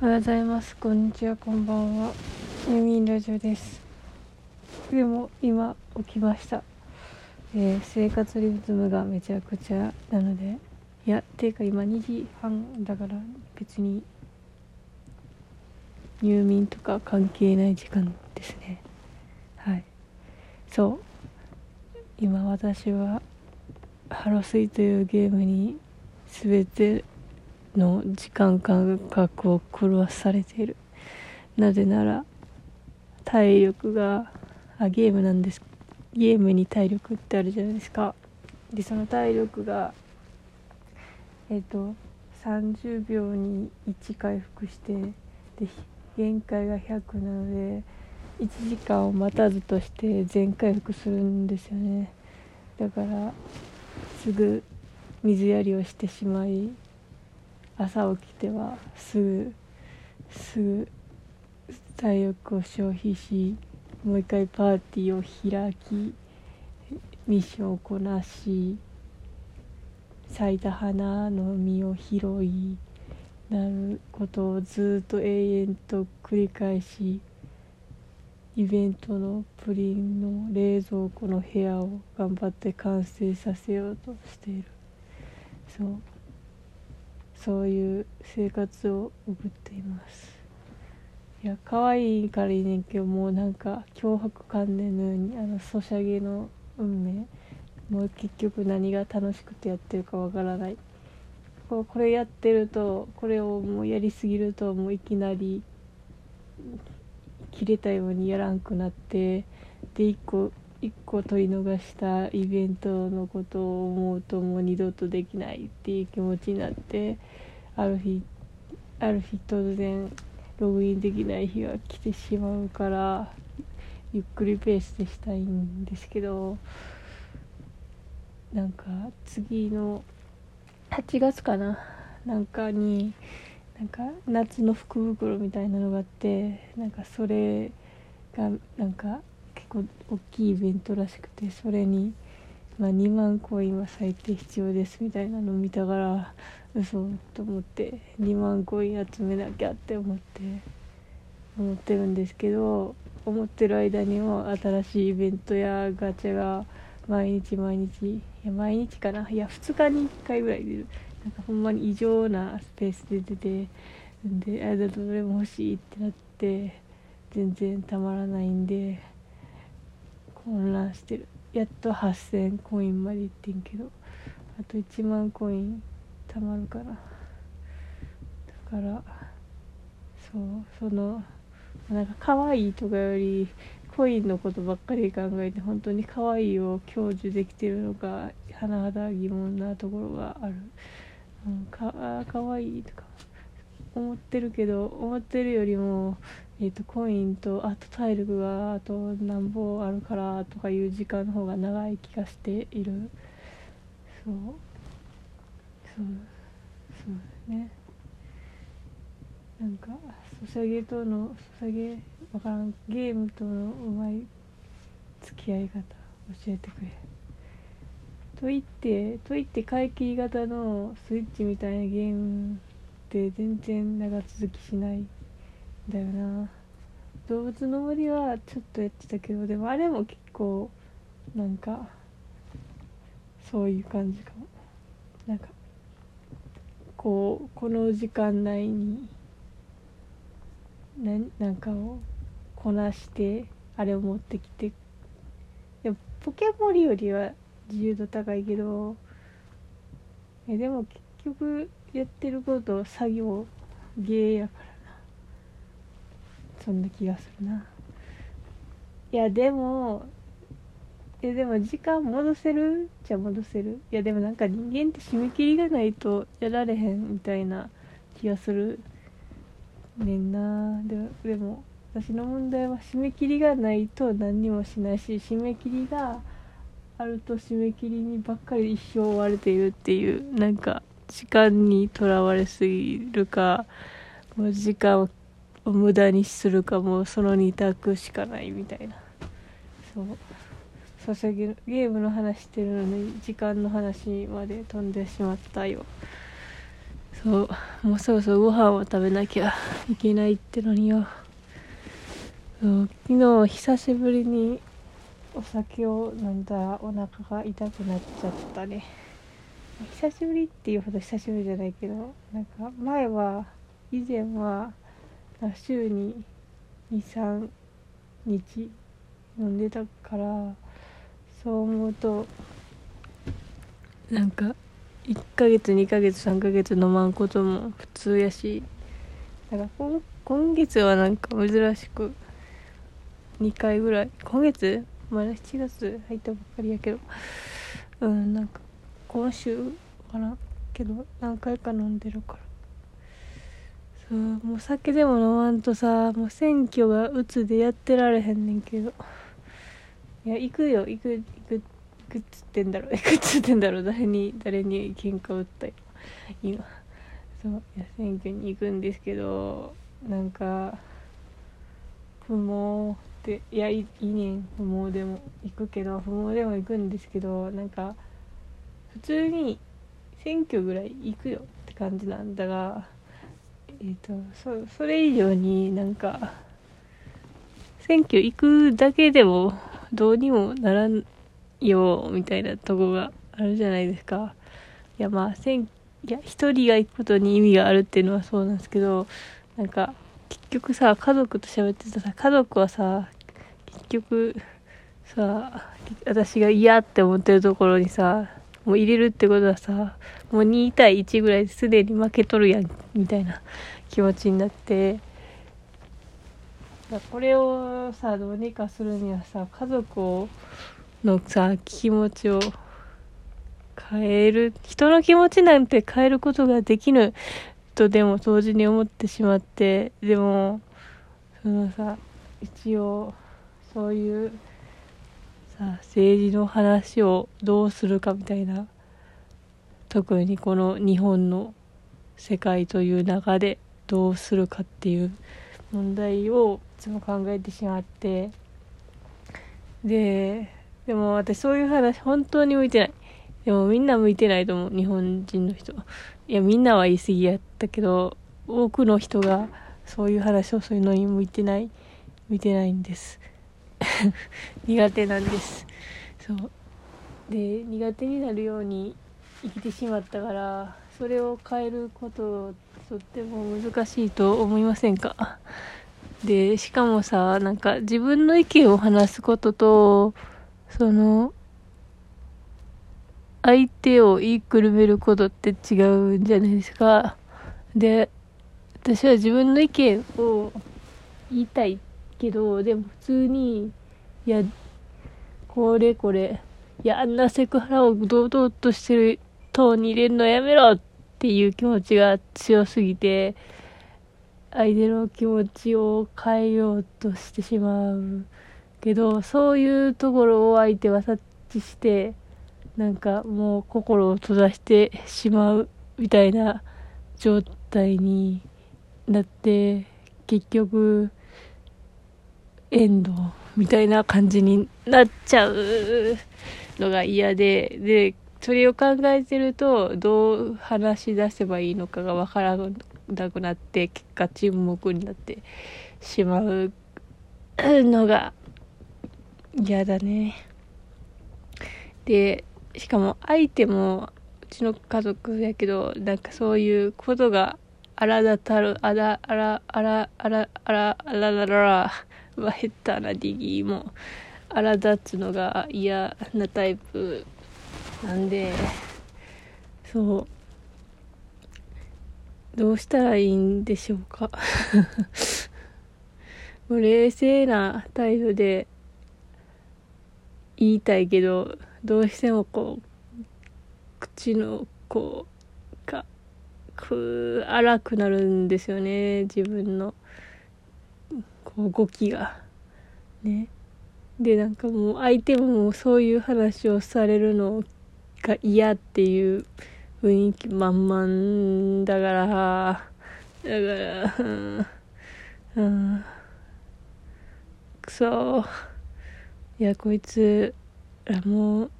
おはようございます。こんにちは、こんばんは。ユミンラジオです。でも今起きました。えー生活リズムがめちゃくちゃなので、いや、ていうか今2時半だから別に入眠とか関係ない時間ですね。はい。そう。今私はハロスイというゲームに全ての時間感覚を狂わされている。なぜなら体力があゲームなんです。ゲームに体力ってあるじゃないですか。でその体力がえっ、と30秒に1回復してで限界が100なので1時間を待たずとして全回復するんですよね。だからすぐ水やりをしてしまい朝起きてはすぐすぐ体力を消費しもう一回パーティーを開きミッションをこなし咲いた花の実を拾いなることをずっと永遠と繰り返しイベントのプリンの冷蔵庫の部屋を頑張って完成させようとしている。そう。そういう生活を送っています。いや可愛いからいいねんけどもうなんか脅迫観念のようにあのソシャゲの運命もう結局何が楽しくてやってるかわからない。ここれやってるとこれをもうやりすぎるともういきなり切れたようにやらんくなってで1個一個取り逃したイベントのことを思うともう二度とできないっていう気持ちになってある日ある日突然ログインできない日が来てしまうからゆっくりペースでしたいんですけどなんか次の8月かななんかになんか夏の福袋みたいなのがあってなんかそれがなんか構大きいイベントらしくてそれに、まあ、2万コインは最低必要ですみたいなのを見たから嘘と思って2万コイン集めなきゃって思って思ってるんですけど思ってる間にも新しいイベントやガチャが毎日毎日いや毎日かないや2日に1回ぐらい出る。なんかほんまに異常なスペースで出てであれだとどれも欲しいってなって全然たまらないんで混乱してる。やっと8000コインまでいってんけど。あと1万コインたまるかなだからそうそのなんか可愛いとかよりコインのことばっかり考えて本当に可愛いを享受できてるのか甚だ疑問なところがある、うん、かあ可愛いとか思ってるけど思ってるよりも、えー、とコインとあと体力があと何本あるからとかいう時間の方が長い気がしている。そう。そう。そうね。なんかソシャゲとのソシャゲわからんゲームとのうまい付き合い方教えてくれ。と言ってと言って買い切り型のスイッチみたいなゲームって全然長続きしない。だよな。動物の森はちょっとやってたけどでもあれも結構なんかそういう感じかも。なんかこうこの時間内にななんかをこなしてあれを持ってきて。でもポケモリよりは自由度高いけどえでも結局やってること作業芸やから。そんな気がするな。いやでもえでも時間戻せる？じゃ戻せる？いやでもなんか人間って締め切りがないとやられへんみたいな気がするねんな。ででも私の問題は締め切りがないと何にもしないし締め切りがあると締め切りにばっかり一生追われているっていうなんか時間にとらわれすぎるかもう時間を無駄にするかもうその2択しかないみたいな。そう。ソシャゲゲームの話してるのに時間の話まで飛んでしまったよ。そう。もうそろそろご飯を食べなきゃいけないってのによ。そう。昨日久しぶりにお酒を飲んだらお腹が痛くなっちゃったね。久しぶりっていうほど久しぶりじゃないけどなんか前は以前は週に23日飲んでたからそう思うとなんか1ヶ月2ヶ月3ヶ月飲まんことも普通やしなんか今今月はなんか珍しく2回ぐらい今月？まだ7月入ったばっかりやけどうんなんか今週かなけど何回か飲んでるから。そうもう酒でも飲まんとさもう選挙がうつでやってられへんねんけど。いや行くよ。行く行く行くっつってんだろ行くっつってんだろ誰に誰に喧嘩売ったよ。今。そう。いや選挙に行くんですけどなんか不毛っていやいいねん。不毛でも行くけど不毛でも行くんですけどなんか普通に選挙ぐらい行くよって感じなんだがえっ、ー、とそそれ以上になんか選挙行くだけでもどうにもならんよみたいなとこがあるじゃないですか。いやまあ選いや一人が行くことに意味があるっていうのはそうなんですけどなんか結局さ家族と喋ってたさ家族はさ結局さ私が嫌って思ってるところにさもう入れるってことはさもう2対1ぐらいすでに負けとるやんみたいな気持ちになって。これをさどうにかするにはさ家族をのさ気持ちを変える人の気持ちなんて変えることができぬとでも同時に思ってしまってでもそのさ一応そういうさ政治の話をどうするかみたいな特にこの日本の世界という中でどうするかっていう問題をいつも考えてしまって。ででも私そういう話本当に向いてない。でもみんな向いてないと思う日本人の人いやみんなは言い過ぎやったけど多くの人がそういう話をするのに向いてない向いてないんです。苦手なんです。そう。で苦手になるように生きてしまったからそれを変えることとっても難しいと思いませんか？でしかもさなんか自分の意見を話すこととその相手を言いくるめることって違うんじゃないですか？で私は自分の意見を言いたいけどでも普通にいやこれこれ。いやあんなセクハラを堂々としてるトーンに入れるのやめろっていう気持ちが強すぎて相手の気持ちを変えようとしてしまうけどそういうところを相手は察知してなんかもう心を閉ざしてしまうみたいな状態になって結局エンドみたいな感じになっちゃうのが嫌ででそれを考えてるとどう話し出せばいいのかがわからなくなって結果沈黙になってしまうのが嫌だね。でしかも相手もうちの家族やけどなんかそういうことがあらだたるあらあらあらあらあらあららららは下手なディギーも荒立つのが嫌なタイプなんでそう。どうしたらいいんでしょうか。もう冷静な態度で言いたいけどどうしてもこう口のこうがく荒くなるんですよね自分の。動きが。ね。でなんかもう相手もそういう話をされるのが嫌っていう雰囲気満々だから。だからうん。うん。くそいやこいつらもう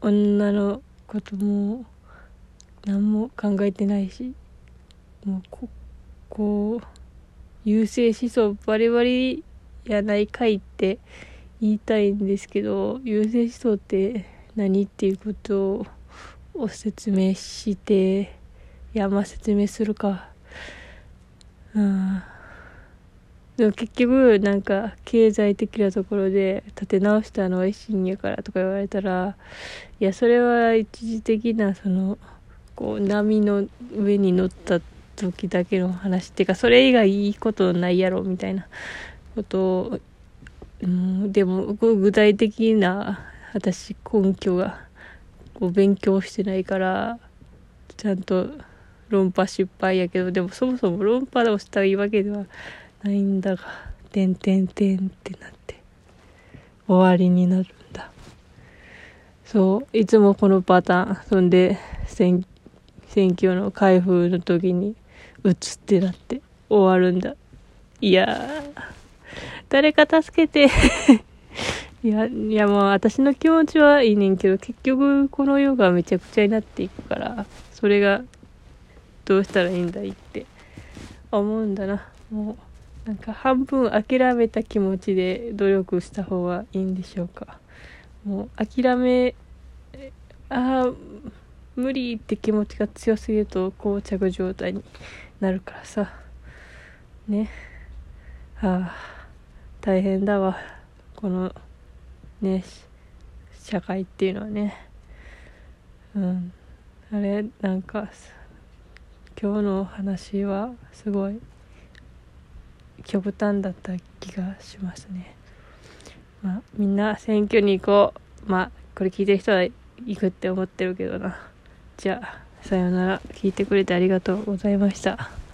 女のことも何も考えてないし。もうここう。優勢思想バリバリやないかいって言いたいんですけど優勢思想って何っていうことを説明していやまあ説明するか。うん。でも結局なんか経済的なところで立て直したのは維新やからとか言われたらいやそれは一時的なそのこう波の上に乗ったって時だけの話っていうかそれ以外いいことないやろみたいなことを、うん、でも具体的な私根拠がこう勉強してないからちゃんと論破失敗やけどでもそもそも論破をしたいわけではないんだが「てんてんてん」ってなって終わりになるんだ。そういつもこのパターン。そんで選選挙の開封の時に打つってなって終わるんだ。いや誰か助けて。いやいやもう私の気持ちはいいねんけど結局この世がめちゃくちゃになっていくからそれがどうしたらいいんだいって思うんだな。もうなんか半分諦めた気持ちで努力した方がいいんでしょうか。もう諦めああ無理って気持ちが強すぎると膠着状態になるからさ。ね。はあ大変だわ。このね社会っていうのはね。うん。あれなんか今日の話はすごい極端だった気がしますね。まあみんな選挙に行こう。まあこれ聞いてる人は行くって思ってるけどな。じゃあ。さよなら。聞いてくれてありがとうございました。